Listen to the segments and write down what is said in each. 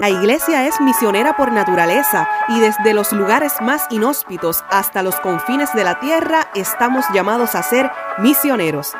La iglesia es misionera por naturaleza y desde los lugares más inhóspitos hasta los confines de la tierra estamos llamados a ser misioneros.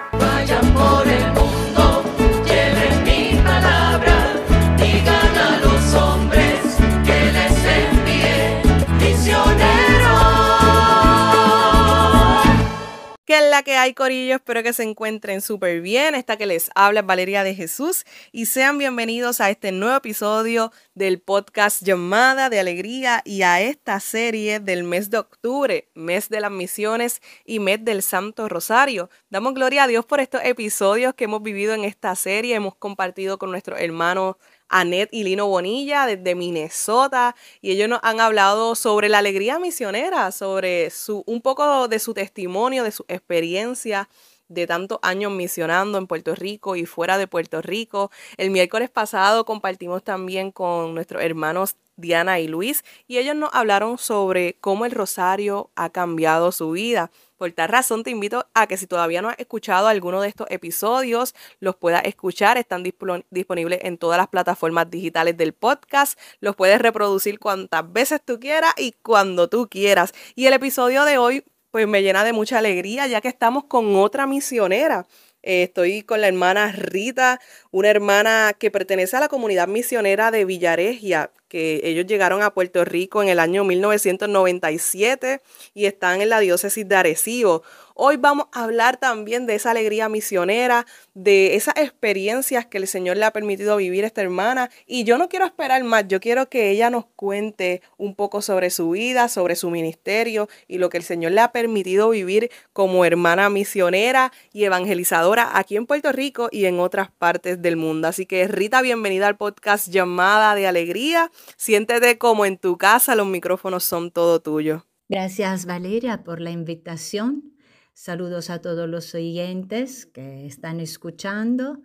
Es la que hay, Corillo? Espero que se encuentren súper bien. Esta que les habla es Valeria de Jesús y sean bienvenidos a este nuevo episodio del podcast Llamada de Alegría y a esta serie del mes de octubre, mes de las misiones y mes del Santo Rosario. Damos gloria a Dios por estos episodios que hemos vivido en esta serie. Hemos compartido con nuestros hermanos Anet y Lino Bonilla desde Minnesota y ellos nos han hablado sobre la alegría misionera, sobre su, un poco de su testimonio, de su experiencia de tantos años misionando en Puerto Rico y fuera de Puerto Rico. El miércoles pasado compartimos también con nuestros hermanos Diana y Luis y ellos nos hablaron sobre cómo el rosario ha cambiado su vida. Por tal razón te invito a que si todavía no has escuchado alguno de estos episodios, los puedas escuchar. Están disponibles en todas las plataformas digitales del podcast. Los puedes reproducir cuantas veces tú quieras y cuando tú quieras. Y el episodio de hoy pues me llena de mucha alegría ya que estamos con otra misionera. Eh, estoy con la hermana Rita, una hermana que pertenece a la comunidad misionera de Villaregia, que ellos llegaron a Puerto Rico en el año 1997 y están en la diócesis de Arecibo. Hoy vamos a hablar también de esa alegría misionera, de esas experiencias que el Señor le ha permitido vivir a esta hermana. Y yo no quiero esperar más, yo quiero que ella nos cuente un poco sobre su vida, sobre su ministerio y lo que el Señor le ha permitido vivir como hermana misionera y evangelizadora aquí en Puerto Rico y en otras partes del mundo. Así que Rita, bienvenida al podcast llamada de alegría. Siéntete como en tu casa, los micrófonos son todo tuyo. Gracias Valeria por la invitación. Saludos a todos los oyentes que están escuchando.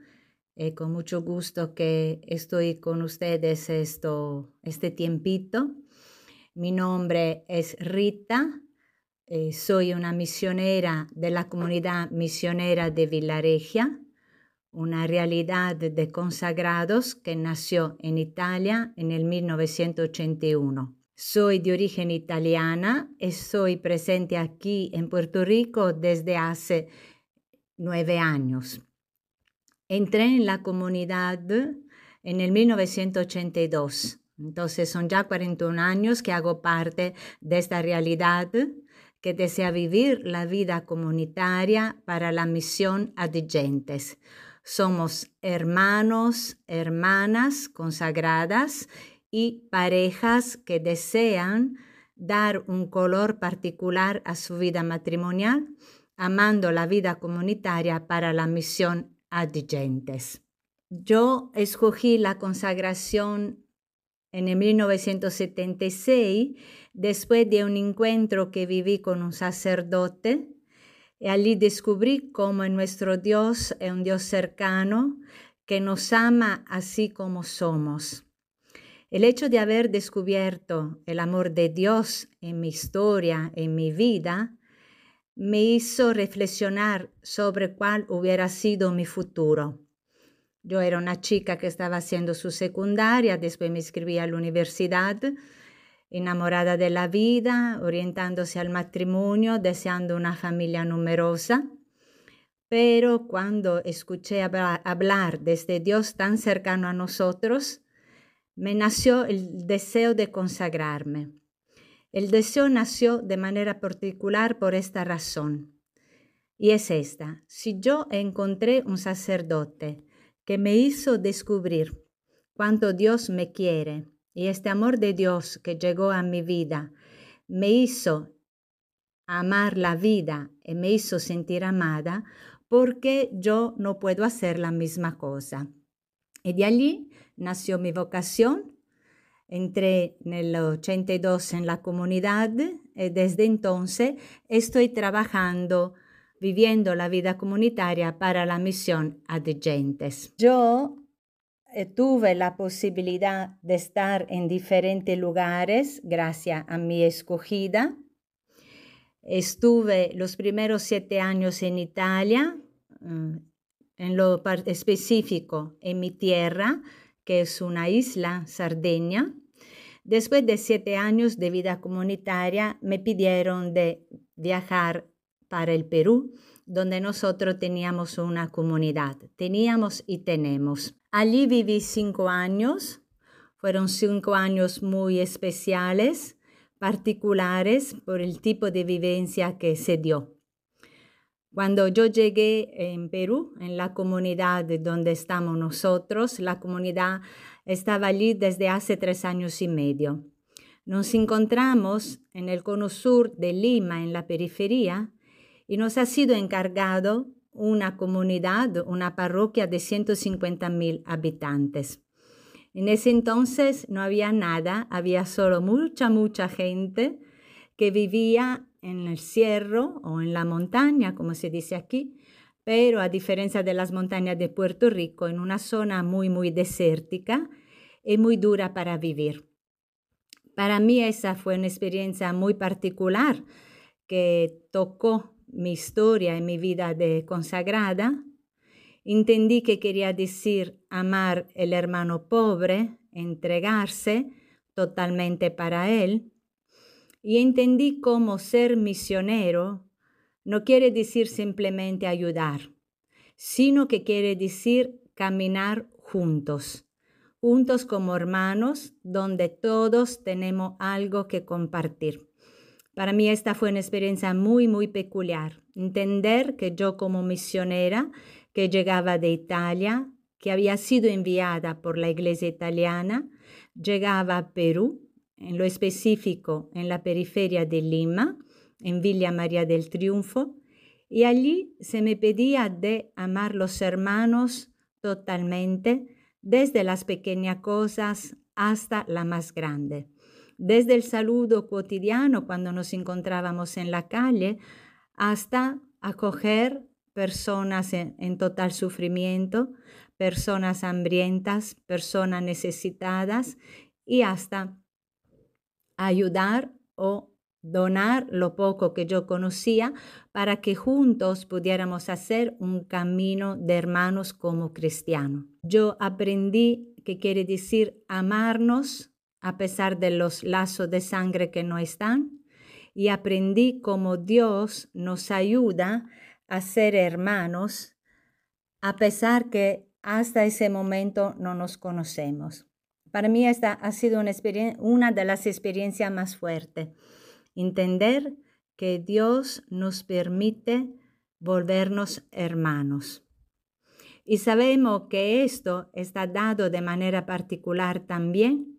Eh, con mucho gusto que estoy con ustedes esto, este tiempito. Mi nombre es Rita. Eh, soy una misionera de la comunidad misionera de Villaregia, una realidad de consagrados que nació en Italia en el 1981. Soy de origen italiana, estoy presente aquí en Puerto Rico desde hace nueve años. Entré en la comunidad en el 1982, entonces son ya 41 años que hago parte de esta realidad que desea vivir la vida comunitaria para la misión adigentes. Somos hermanos, hermanas consagradas y parejas que desean dar un color particular a su vida matrimonial, amando la vida comunitaria para la misión adigentes. Yo escogí la consagración en el 1976 después de un encuentro que viví con un sacerdote y allí descubrí cómo nuestro Dios es un Dios cercano que nos ama así como somos. El hecho de haber descubierto el amor de Dios en mi historia, en mi vida, me hizo reflexionar sobre cuál hubiera sido mi futuro. Yo era una chica que estaba haciendo su secundaria, después me inscribí a la universidad, enamorada de la vida, orientándose al matrimonio, deseando una familia numerosa. Pero cuando escuché hablar de este Dios tan cercano a nosotros, me nació el deseo de consagrarme. El deseo nació de manera particular por esta razón. Y es esta, si yo encontré un sacerdote que me hizo descubrir cuánto Dios me quiere y este amor de Dios que llegó a mi vida me hizo amar la vida y me hizo sentir amada, porque yo no puedo hacer la misma cosa. Y de allí nació mi vocación. Entré en el 82 en la comunidad y desde entonces estoy trabajando, viviendo la vida comunitaria para la misión adigentes. Yo eh, tuve la posibilidad de estar en diferentes lugares gracias a mi escogida. Estuve los primeros siete años en Italia, mm, en lo específico en mi tierra, que es una isla, Sardeña. Después de siete años de vida comunitaria, me pidieron de viajar para el Perú, donde nosotros teníamos una comunidad. Teníamos y tenemos. Allí viví cinco años. Fueron cinco años muy especiales, particulares por el tipo de vivencia que se dio. Cuando yo llegué en Perú, en la comunidad donde estamos nosotros, la comunidad estaba allí desde hace tres años y medio. Nos encontramos en el cono sur de Lima, en la periferia, y nos ha sido encargado una comunidad, una parroquia de 150 mil habitantes. En ese entonces no había nada, había solo mucha, mucha gente que vivía en el cierro o en la montaña, como se dice aquí, pero a diferencia de las montañas de Puerto Rico, en una zona muy, muy desértica y muy dura para vivir. Para mí esa fue una experiencia muy particular que tocó mi historia y mi vida de consagrada. Entendí que quería decir amar el hermano pobre, entregarse totalmente para él y entendí cómo ser misionero no quiere decir simplemente ayudar, sino que quiere decir caminar juntos, juntos como hermanos, donde todos tenemos algo que compartir. Para mí esta fue una experiencia muy, muy peculiar. Entender que yo como misionera, que llegaba de Italia, que había sido enviada por la iglesia italiana, llegaba a Perú en lo específico en la periferia de Lima, en Villa María del Triunfo, y allí se me pedía de amar los hermanos totalmente, desde las pequeñas cosas hasta la más grande. Desde el saludo cotidiano cuando nos encontrábamos en la calle hasta acoger personas en, total sufrimiento, personas hambrientas, personas necesitadas y hasta ayudar o donar lo poco que yo conocía para que juntos pudiéramos hacer un camino de hermanos como cristianos. Yo aprendí que quiere decir amarnos a pesar de los lazos de sangre que no están y aprendí cómo Dios nos ayuda a ser hermanos a pesar que hasta ese momento no nos conocemos. Para mí esta ha sido una, una de las experiencias más fuertes. Entender que Dios nos permite volvernos hermanos. Y sabemos que esto está dado de manera particular también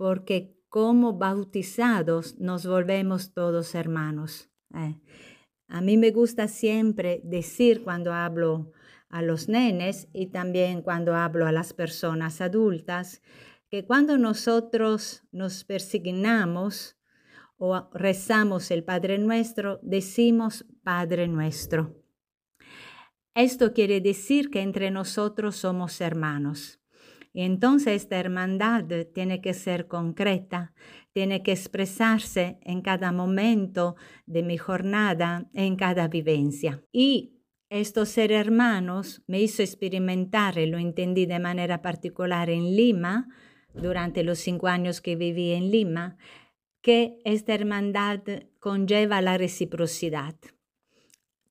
porque como bautizados nos volvemos todos hermanos. Eh, a mí me gusta siempre decir cuando hablo a los nenes y también cuando hablo a las personas adultas que cuando nosotros nos persignamos o rezamos el Padre Nuestro, decimos Padre Nuestro. Esto quiere decir que entre nosotros somos hermanos. Y entonces esta hermandad tiene que ser concreta, tiene que expresarse en cada momento de mi jornada, en cada vivencia. Y esto ser hermanos me hizo experimentar, lo entendí de manera particular en Lima, durante los cinco años que viví en Lima, que esta hermandad conlleva la reciprocidad.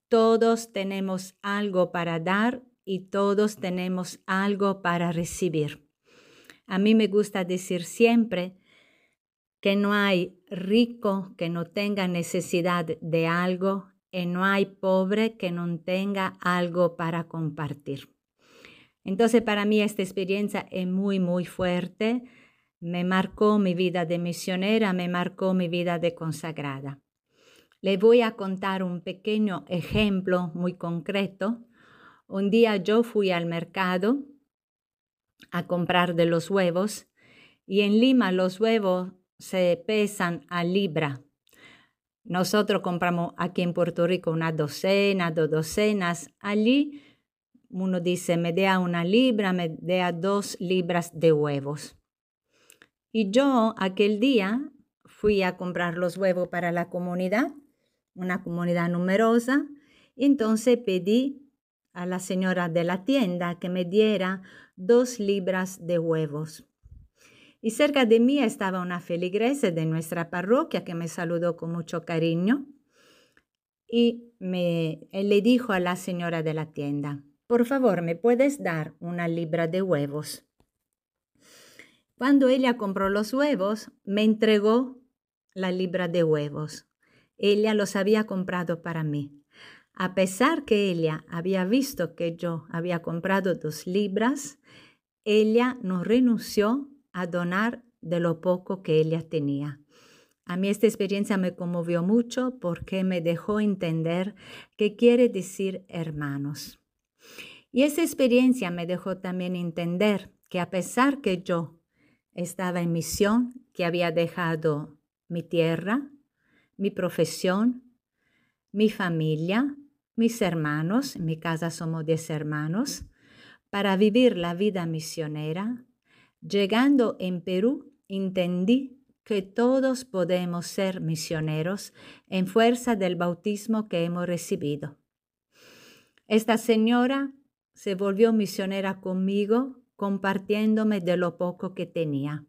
Todos tenemos algo para dar y todos tenemos algo para recibir. A mí me gusta decir siempre que no hay rico que no tenga necesidad de algo y no hay pobre que no tenga algo para compartir. Entonces para mí esta experiencia es muy, muy fuerte. Me marcó mi vida de misionera, me marcó mi vida de consagrada. Le voy a contar un pequeño ejemplo muy concreto. Un día yo fui al mercado a comprar de los huevos y en Lima los huevos se pesan a libra. Nosotros compramos aquí en Puerto Rico una docena, dos docenas. Allí uno dice, me dé una libra, me dé dos libras de huevos. Y yo aquel día fui a comprar los huevos para la comunidad, una comunidad numerosa, entonces pedí a la señora de la tienda que me diera dos libras de huevos. Y cerca de mí estaba una feligresa de nuestra parroquia que me saludó con mucho cariño y me le dijo a la señora de la tienda, por favor, ¿me puedes dar una libra de huevos? Cuando ella compró los huevos, me entregó la libra de huevos. Ella los había comprado para mí. A pesar que ella había visto que yo había comprado dos libras, ella no renunció a donar de lo poco que ella tenía. A mí esta experiencia me conmovió mucho porque me dejó entender qué quiere decir hermanos. Y esa experiencia me dejó también entender que a pesar que yo estaba en misión, que había dejado mi tierra, mi profesión, mi familia, mis hermanos, en mi casa somos diez hermanos, para vivir la vida misionera, llegando en Perú, entendí que todos podemos ser misioneros en fuerza del bautismo que hemos recibido. Esta señora se volvió misionera conmigo, compartiéndome de lo poco que tenía.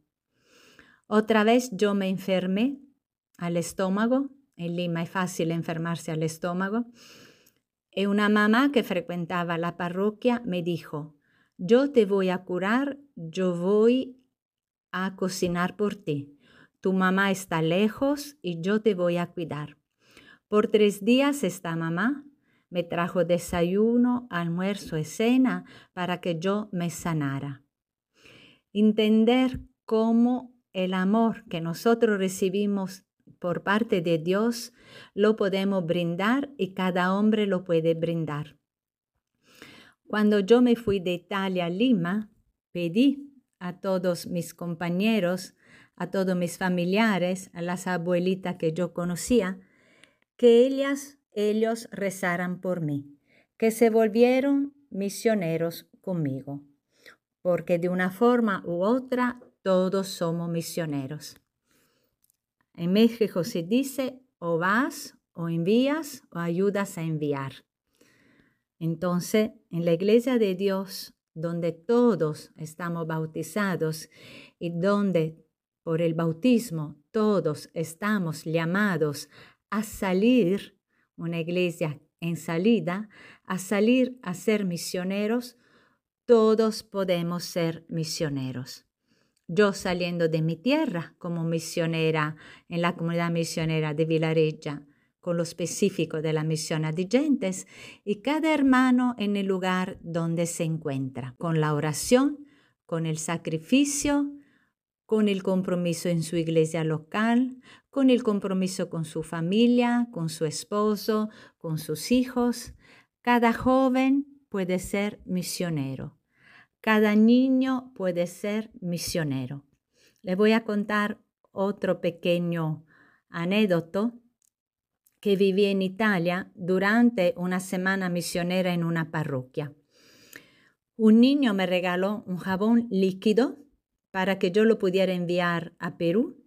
Otra vez yo me enfermé al estómago. En Lima es fácil enfermarse al estómago. Y una mamá que frecuentaba la parroquia me dijo, yo te voy a curar, yo voy a cocinar por ti. Tu mamá está lejos y yo te voy a cuidar. Por tres días esta mamá me trajo desayuno, almuerzo y cena para que yo me sanara. Entender cómo el amor que nosotros recibimos por parte de Dios lo podemos brindar y cada hombre lo puede brindar. Cuando yo me fui de Italia a Lima, pedí a todos mis compañeros a todos mis familiares, a las abuelitas que yo conocía, que ellas, ellos rezaran por mí, que se volvieron misioneros conmigo, porque de una forma u otra todos somos misioneros. En México se dice o vas o envías o ayudas a enviar. Entonces, en la iglesia de Dios, donde todos estamos bautizados y donde por el bautismo, todos estamos llamados a salir, una iglesia en salida, a salir a ser misioneros, todos podemos ser misioneros. Yo saliendo de mi tierra como misionera en la comunidad misionera de Vilareja, con lo específico de la misión a gentes, y cada hermano en el lugar donde se encuentra, con la oración, con el sacrificio, con el compromiso en su iglesia local, con el compromiso con su familia, con su esposo, con sus hijos. Cada joven puede ser misionero. Cada niño puede ser misionero. Le voy a contar otro pequeño anécdoto que viví en Italia durante una semana misionera en una parroquia. Un niño me regaló un jabón líquido para que yo lo pudiera enviar a Perú.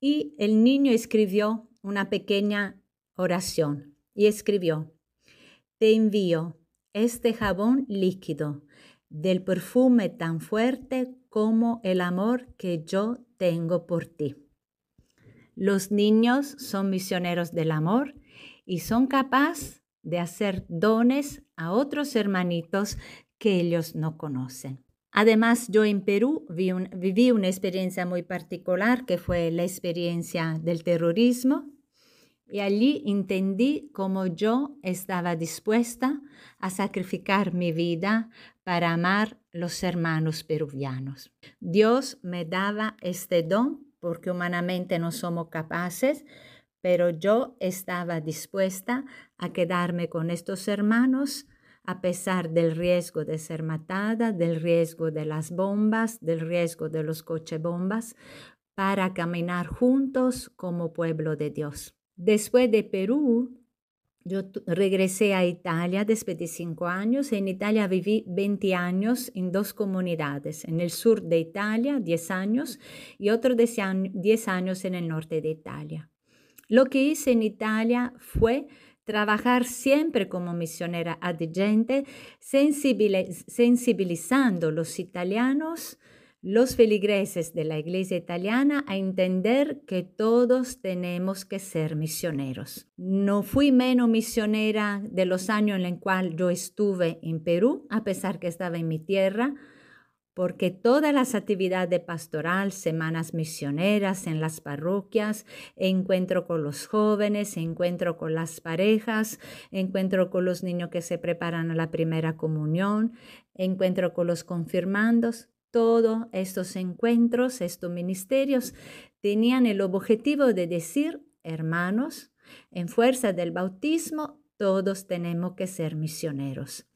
Y el niño escribió una pequeña oración y escribió, te envío este jabón líquido del perfume tan fuerte como el amor que yo tengo por ti. Los niños son misioneros del amor y son capaces de hacer dones a otros hermanitos que ellos no conocen. Además, yo en Perú viví una experiencia muy particular que fue la experiencia del terrorismo y allí entendí cómo yo estaba dispuesta a sacrificar mi vida para amar los hermanos peruvianos. Dios me daba este don porque humanamente no somos capaces, pero yo estaba dispuesta a quedarme con estos hermanos a pesar del riesgo de ser matada, del riesgo de las bombas, del riesgo de los coche bombas, para caminar juntos como pueblo de Dios. Después de Perú, yo regresé a Italia después de cinco años. En Italia viví 20 años en dos comunidades, en el sur de Italia 10 años y otros 10 años en el norte de Italia. Lo que hice en Italia fue trabajar siempre como misionera adyente, sensibilizando los italianos, los feligreses de la iglesia italiana a entender que todos tenemos que ser misioneros. No fui menos misionera de los años en los cuales yo estuve en Perú, a pesar que estaba en mi tierra, porque todas las actividades de pastoral, semanas misioneras en las parroquias, encuentro con los jóvenes, encuentro con las parejas, encuentro con los niños que se preparan a la primera comunión, encuentro con los confirmandos, todos estos encuentros, estos ministerios, tenían el objetivo de decir, hermanos, en fuerza del bautismo, todos tenemos que ser misioneros.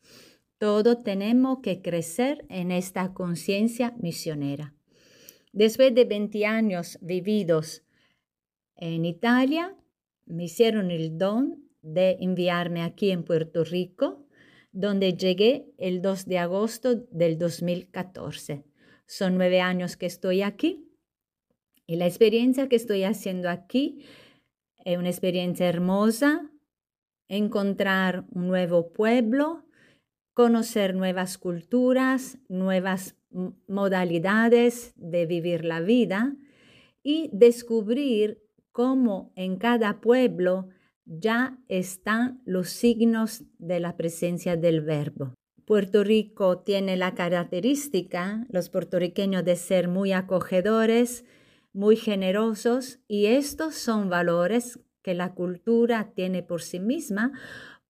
Todos tenemos que crecer en esta conciencia misionera. Después de 20 años vividos en Italia, me hicieron el don de enviarme aquí en Puerto Rico, donde llegué el 2 de agosto del 2014. Son nueve años que estoy aquí y la experiencia que estoy haciendo aquí es una experiencia hermosa, encontrar un nuevo pueblo, conocer nuevas culturas, nuevas modalidades de vivir la vida y descubrir cómo en cada pueblo ya están los signos de la presencia del verbo. Puerto Rico tiene la característica, los puertorriqueños, de ser muy acogedores, muy generosos, y estos son valores que la cultura tiene por sí misma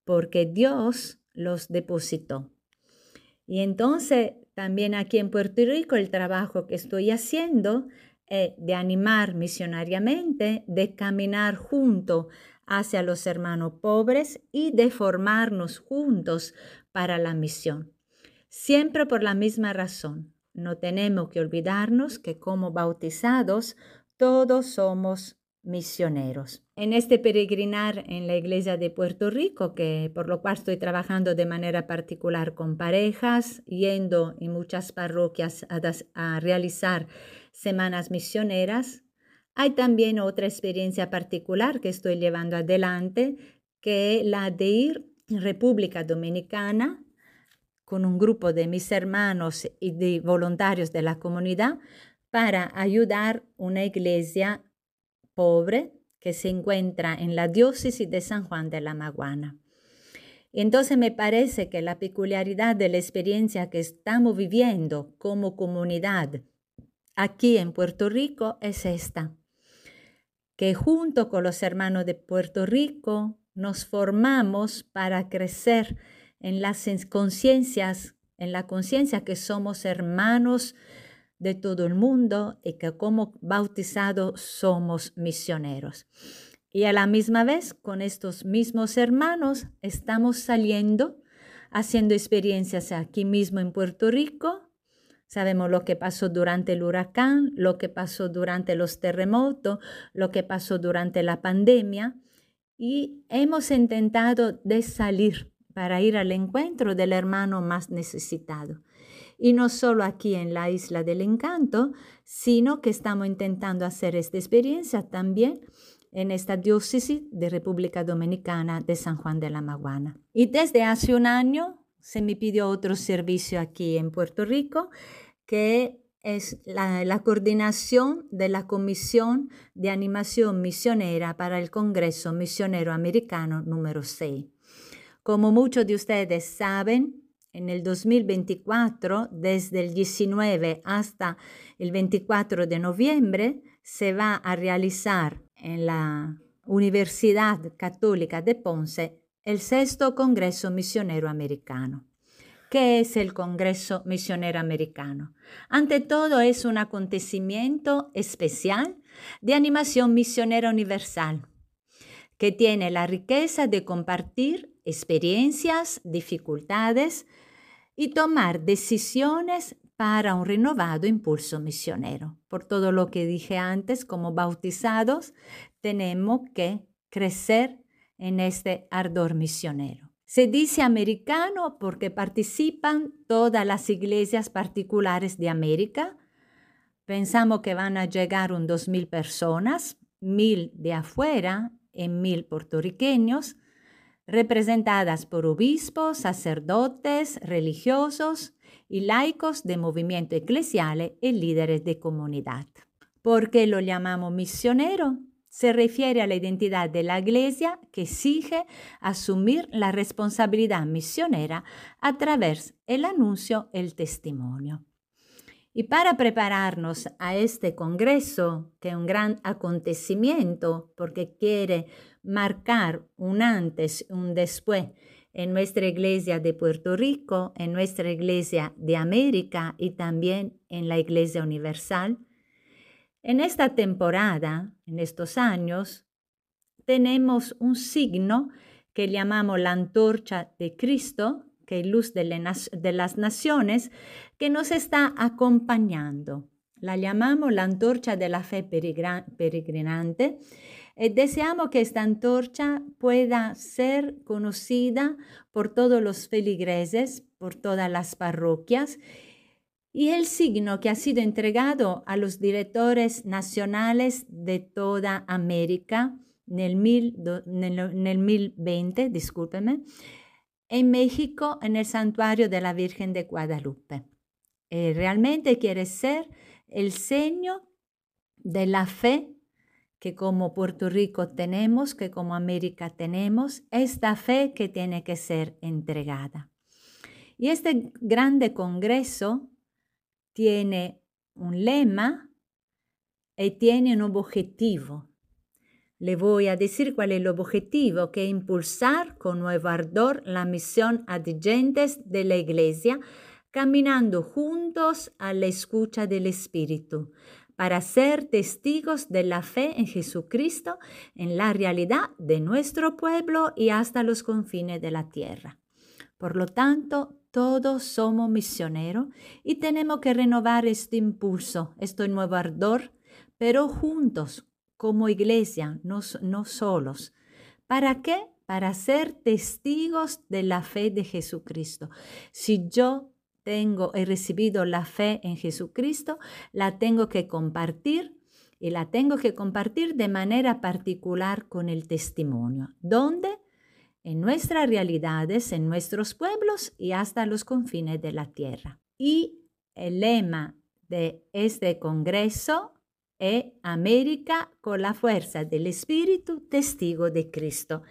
porque Dios los depositó. Y entonces también aquí en Puerto Rico el trabajo que estoy haciendo es de animar misionariamente, de caminar junto hacia los hermanos pobres y de formarnos juntos para la misión. Siempre por la misma razón. No tenemos que olvidarnos que como bautizados todos somos misioneros. En este peregrinar en la iglesia de Puerto Rico, que por lo cual estoy trabajando de manera particular con parejas, yendo en muchas parroquias a, a realizar semanas misioneras, hay también otra experiencia particular que estoy llevando adelante, que es la de ir en República Dominicana con un grupo de mis hermanos y de voluntarios de la comunidad para ayudar una iglesia pobre que se encuentra en la diócesis de San Juan de la Maguana. Entonces me parece que la peculiaridad de la experiencia que estamos viviendo como comunidad aquí en Puerto Rico es esta, que junto con los hermanos de Puerto Rico nos formamos para crecer en las conciencias, en la conciencia que somos hermanos de todo el mundo y que como bautizados somos misioneros. Y a la misma vez, con estos mismos hermanos, estamos saliendo, haciendo experiencias aquí mismo en Puerto Rico. Sabemos lo que pasó durante el huracán, lo que pasó durante los terremotos, lo que pasó durante la pandemia. Y hemos intentado de salir para ir al encuentro del hermano más necesitado. Y no solo aquí en la isla del encanto, sino que estamos intentando hacer esta experiencia también en esta diócesis de República Dominicana de San Juan de la Maguana. Y desde hace un año se me pidió otro servicio aquí en Puerto Rico, que es la, coordinación de la Comisión de Animación Misionera para el Congreso Misionero Americano número 6. Como muchos de ustedes saben, en el 2024, desde el 19 hasta el 24 de noviembre, se va a realizar en la Universidad Católica de Ponce el sexto Congreso Misionero Americano. ¿Qué es el Congreso Misionero Americano? Ante todo es un acontecimiento especial de animación misionera universal que tiene la riqueza de compartir experiencias, dificultades, y tomar decisiones para un renovado impulso misionero. Por todo lo que dije antes, como bautizados, tenemos que crecer en este ardor misionero. Se dice americano porque participan todas las iglesias particulares de América. Pensamos que van a llegar un dos mil personas, mil de afuera y mil puertorriqueños, representadas por obispos, sacerdotes, religiosos y laicos de movimiento eclesiales y líderes de comunidad. ¿Por qué lo llamamos misionero? Se refiere a la identidad de la Iglesia que exige asumir la responsabilidad misionera a través del anuncio, el testimonio. Y para prepararnos a este congreso, que es un gran acontecimiento porque quiere marcar un antes, un después en nuestra iglesia de Puerto Rico, en nuestra iglesia de América y también en la iglesia universal, en esta temporada, en estos años, tenemos un signo que llamamos la antorcha de Cristo, que es luz de, las naciones, que nos está acompañando. La llamamos la antorcha de la fe peregrinante. Y deseamos que esta antorcha pueda ser conocida por todos los feligreses, por todas las parroquias, y el signo que ha sido entregado a los directores nacionales de toda América en el, mil, en el 1020, discúlpeme, en México, en el santuario de la Virgen de Guadalupe. Eh, realmente quiere ser el seño de la fe que como Puerto Rico tenemos, que como América tenemos, esta fe que tiene que ser entregada. Y este grande congreso tiene un lema y tiene un objetivo. Le voy a decir cuál es el objetivo, que impulsar con nuevo ardor la misión adyentes de la Iglesia, caminando juntos a la escucha del Espíritu, para ser testigos de la fe en Jesucristo, en la realidad de nuestro pueblo y hasta los confines de la tierra. Por lo tanto, todos somos misioneros y tenemos que renovar este impulso, este nuevo ardor, pero juntos, como iglesia, no, no solos. ¿Para qué? Para ser testigos de la fe de Jesucristo. Si yo tengo, he recibido la fe en Jesucristo, la tengo que compartir y la tengo que compartir de manera particular con el testimonio. ¿Dónde? En nuestras realidades, en nuestros pueblos y hasta los confines de la tierra. Y el lema de este Congreso e América con la fuerza del Espíritu, testigo de Cristo.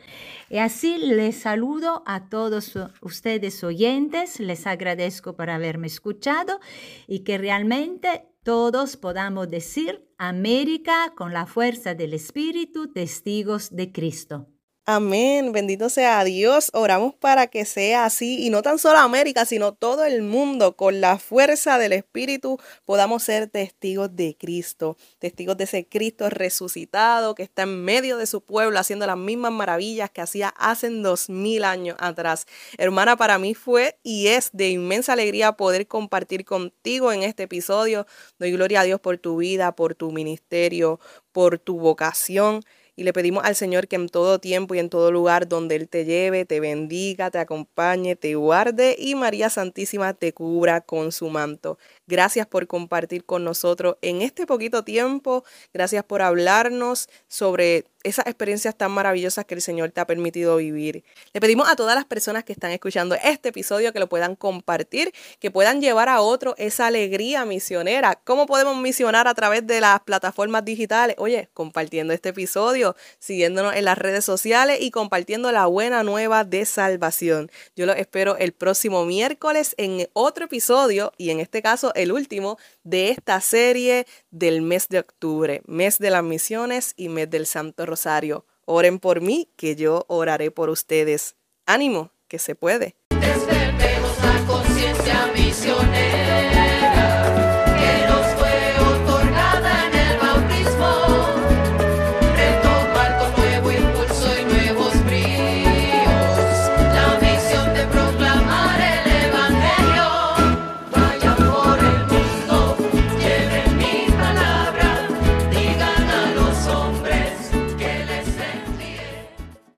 Y así les saludo a todos ustedes oyentes, les agradezco por haberme escuchado y que realmente todos podamos decir América con la fuerza del Espíritu, testigos de Cristo. Amén, bendito sea Dios. Oramos para que sea así y no tan solo América, sino todo el mundo con la fuerza del Espíritu podamos ser testigos de Cristo, testigos de ese Cristo resucitado que está en medio de su pueblo haciendo las mismas maravillas que hacía hace dos mil años atrás. Hermana, para mí fue y es de inmensa alegría poder compartir contigo en este episodio. Doy gloria a Dios por tu vida, por tu ministerio, por tu vocación y le pedimos al Señor que en todo tiempo y en todo lugar donde Él te lleve, te bendiga, te acompañe, te guarde y María Santísima te cubra con su manto. Gracias por compartir con nosotros en este poquito tiempo. Gracias por hablarnos sobre esas experiencias tan maravillosas que el Señor te ha permitido vivir. Le pedimos a todas las personas que están escuchando este episodio que lo puedan compartir, que puedan llevar a otro esa alegría misionera. ¿Cómo podemos misionar a través de las plataformas digitales? Oye, compartiendo este episodio, siguiéndonos en las redes sociales y compartiendo la buena nueva de salvación. Yo lo espero el próximo miércoles en otro episodio y en este caso el último de esta serie del mes de octubre, mes de las misiones y mes del Santo Rosario. Oren por mí, que yo oraré por ustedes. Ánimo, que se puede.